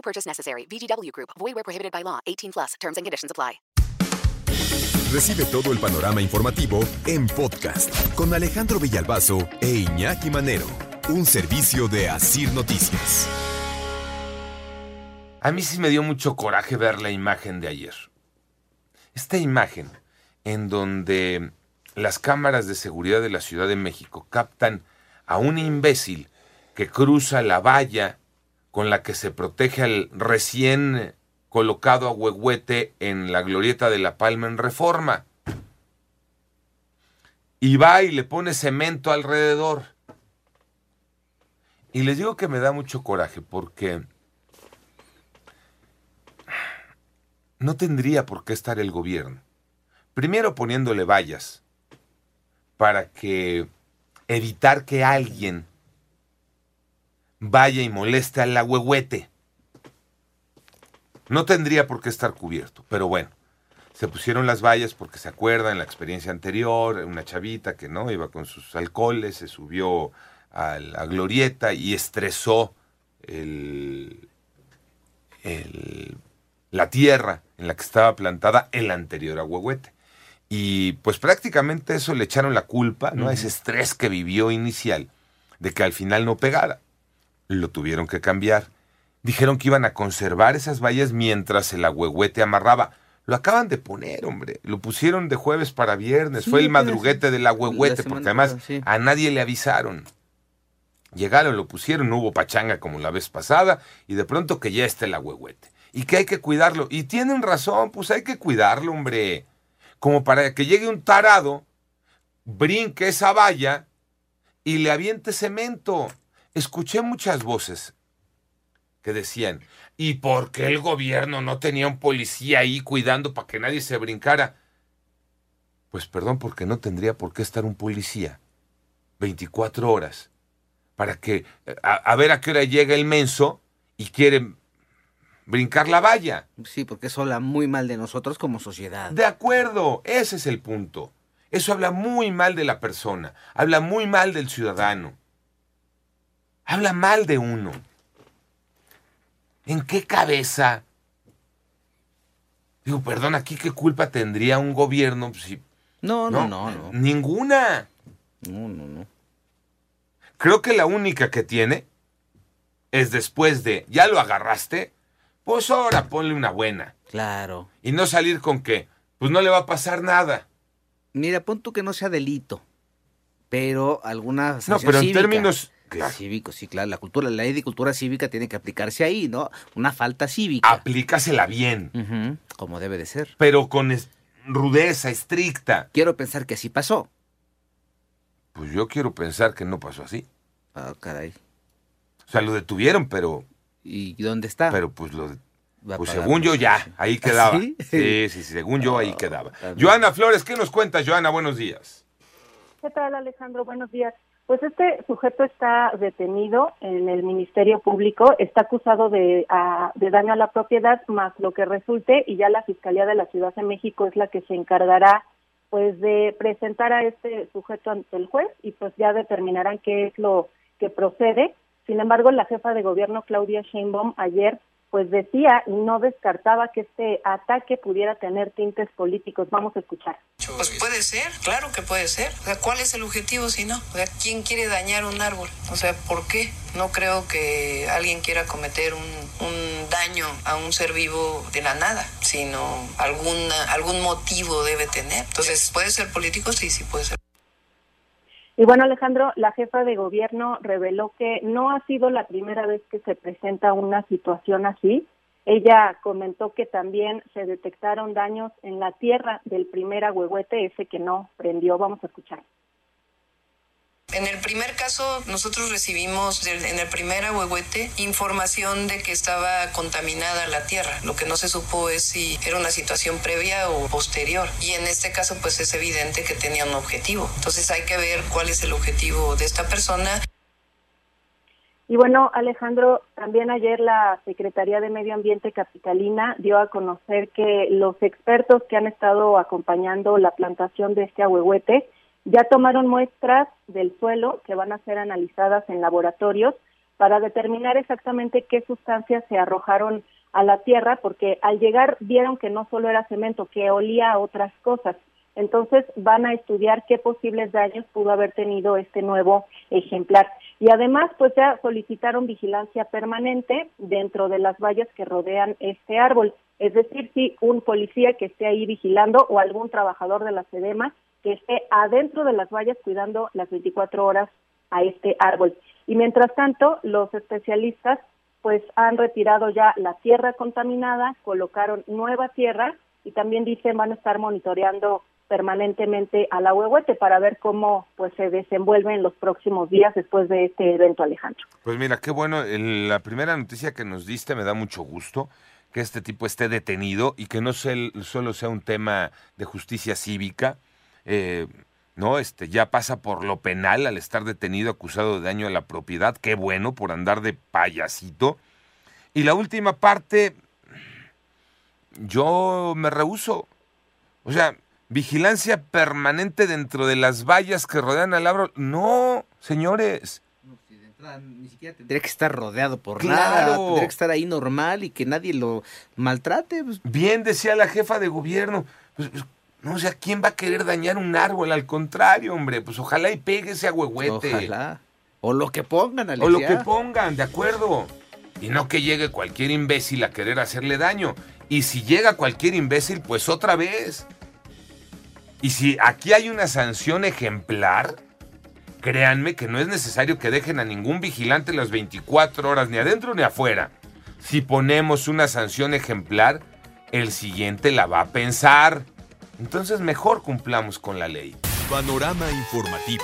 No purchase necessary. VGW Group. Void where prohibited by law. 18 plus. Terms and conditions apply. Recibe todo el panorama informativo en podcast con Alejandro Villalbazo e Iñaki Manero. Un servicio de Asir Noticias. A mí sí me dio mucho coraje ver la imagen de ayer. Esta imagen en donde las cámaras de seguridad de la Ciudad de México captan a un imbécil que cruza la valla con la que se protege al recién colocado a huehuete en la glorieta de la Palma en Reforma. Y va y le pone cemento alrededor. Y les digo que me da mucho coraje porque no tendría por qué estar el gobierno. Primero poniéndole vallas para que evitar que alguien vaya y moleste al agüehuete. No tendría por qué estar cubierto, pero bueno, se pusieron las vallas porque se acuerdan la experiencia anterior, una chavita que no iba con sus alcoholes, se subió a la glorieta y estresó el, el, la tierra en la que estaba plantada el anterior agüehuete. Y pues prácticamente eso le echaron la culpa, ¿no? A ese estrés que vivió inicial, de que al final no pegara. Lo tuvieron que cambiar. Dijeron que iban a conservar esas vallas mientras el agüehuete amarraba. Lo acaban de poner, hombre. Lo pusieron de jueves para viernes. Sí, Fue el madruguete del agüehuete, porque además sí. a nadie le avisaron. Llegaron, lo pusieron, no hubo pachanga como la vez pasada, y de pronto que ya está el agüehuete. Y que hay que cuidarlo. Y tienen razón, pues hay que cuidarlo, hombre. Como para que llegue un tarado, brinque esa valla y le aviente cemento. Escuché muchas voces que decían, ¿y por qué el gobierno no tenía un policía ahí cuidando para que nadie se brincara? Pues perdón, porque no tendría por qué estar un policía 24 horas para que, a, a ver a qué hora llega el menso y quiere brincar la valla. Sí, porque eso habla muy mal de nosotros como sociedad. De acuerdo, ese es el punto. Eso habla muy mal de la persona, habla muy mal del ciudadano, habla mal de uno. ¿En qué cabeza? Digo, perdón, aquí qué culpa tendría un gobierno si No, no, no, no. Ninguna. No, no, no. Creo que la única que tiene es después de, ya lo agarraste, pues ahora ponle una buena. Claro. Y no salir con que, pues no le va a pasar nada. Mira, pon tú que no sea delito, pero alguna No, pero en cívica. términos... Claro, Cívico, sí, claro. La cultura, la ley de cultura cívica tiene que aplicarse ahí, ¿no? Una falta cívica. aplícasela bien, como debe de ser. pero con es- rudeza estricta. Quiero pensar que así pasó. Pues yo quiero pensar que no pasó así. Ah, caray. O sea, lo detuvieron, pero, ¿Y dónde está? pero pues lo... Pues según yo ya, ahí quedaba. ¿Sí? Sí, sí, sí, según yo ahí quedaba. también. Joana Flores, ¿qué nos cuentas, Joana? Buenos días. ¿Qué tal, Alejandro? Buenos días. Pues este sujeto está detenido en el Ministerio Público, está acusado de, daño a la propiedad, más lo que resulte, y ya la Fiscalía de la Ciudad de México es la que se encargará pues de presentar a este sujeto ante el juez y pues ya determinarán qué es lo que procede. Sin embargo, la jefa de gobierno Claudia Sheinbaum ayer pues decía y no descartaba que este ataque pudiera tener tintes políticos. Vamos a escuchar. Pues puede ser, claro que puede ser. O sea, ¿cuál es el objetivo si no? O sea, ¿quién quiere dañar un árbol? O sea, ¿por qué? No creo que alguien quiera cometer un, un daño a un ser vivo de la nada, sino alguna, algún motivo debe tener. Entonces, ¿puede ser político? Sí, sí puede ser. Y bueno, Alejandro, la jefa de gobierno reveló que no ha sido la primera vez que se presenta una situación así. Ella comentó que también se detectaron daños en la tierra del primer agüehuete, ese que no prendió. Vamos a escuchar. En el primer caso, nosotros recibimos en el primer ahuehuete información de que estaba contaminada la tierra. Lo que no se supo es si era una situación previa o posterior. Y en este caso, pues es evidente que tenía un objetivo. Entonces hay que ver cuál es el objetivo de esta persona. Y bueno, Alejandro, también ayer la Secretaría de Medio Ambiente Capitalina dio a conocer que los expertos que han estado acompañando la plantación de este ahuehuete ya tomaron muestras del suelo que van a ser analizadas en laboratorios para determinar exactamente qué sustancias se arrojaron a la tierra, porque al llegar vieron que no solo era cemento, que olía a otras cosas. Entonces van a estudiar qué posibles daños pudo haber tenido este nuevo ejemplar. Y además, pues ya solicitaron vigilancia permanente dentro de las vallas que rodean este árbol. Es decir, si un policía que esté ahí vigilando o algún trabajador de la SEDEMA que esté adentro de las vallas cuidando las 24 horas a este árbol. Y mientras tanto, los especialistas pues han retirado ya la tierra contaminada, colocaron nueva tierra y también dicen van a estar monitoreando permanentemente a la huehuete para ver cómo pues se desenvuelve en los próximos días después de este evento, Alejandro. Pues mira, qué bueno, la primera noticia que nos diste me da mucho gusto que este tipo esté detenido y que no solo sea un tema de justicia cívica, eh, ¿no? Este, ya pasa por lo penal al estar detenido acusado de daño a la propiedad. Qué bueno por andar de payasito. Y la última parte, yo me rehuso. O sea, vigilancia permanente dentro de las vallas que rodean al árbol. No, señores. ni siquiera tendría que estar rodeado por nada, tendría que estar ahí normal y que nadie lo maltrate. Pues. Bien decía la jefa de gobierno, pues, pues no, o sea, ¿quién va a querer dañar un árbol? Al contrario, hombre, pues ojalá y pegue ese agüehuete. Ojalá. O lo que pongan, Alicia. O lo que pongan, de acuerdo. Y no que llegue cualquier imbécil a querer hacerle daño. Y si llega cualquier imbécil, pues otra vez. Y si aquí hay una sanción ejemplar, créanme que no es necesario que dejen a ningún vigilante las 24 horas, ni adentro ni afuera. Si ponemos una sanción ejemplar, el siguiente la va a pensar. Entonces mejor cumplamos con la ley. Panorama informativo.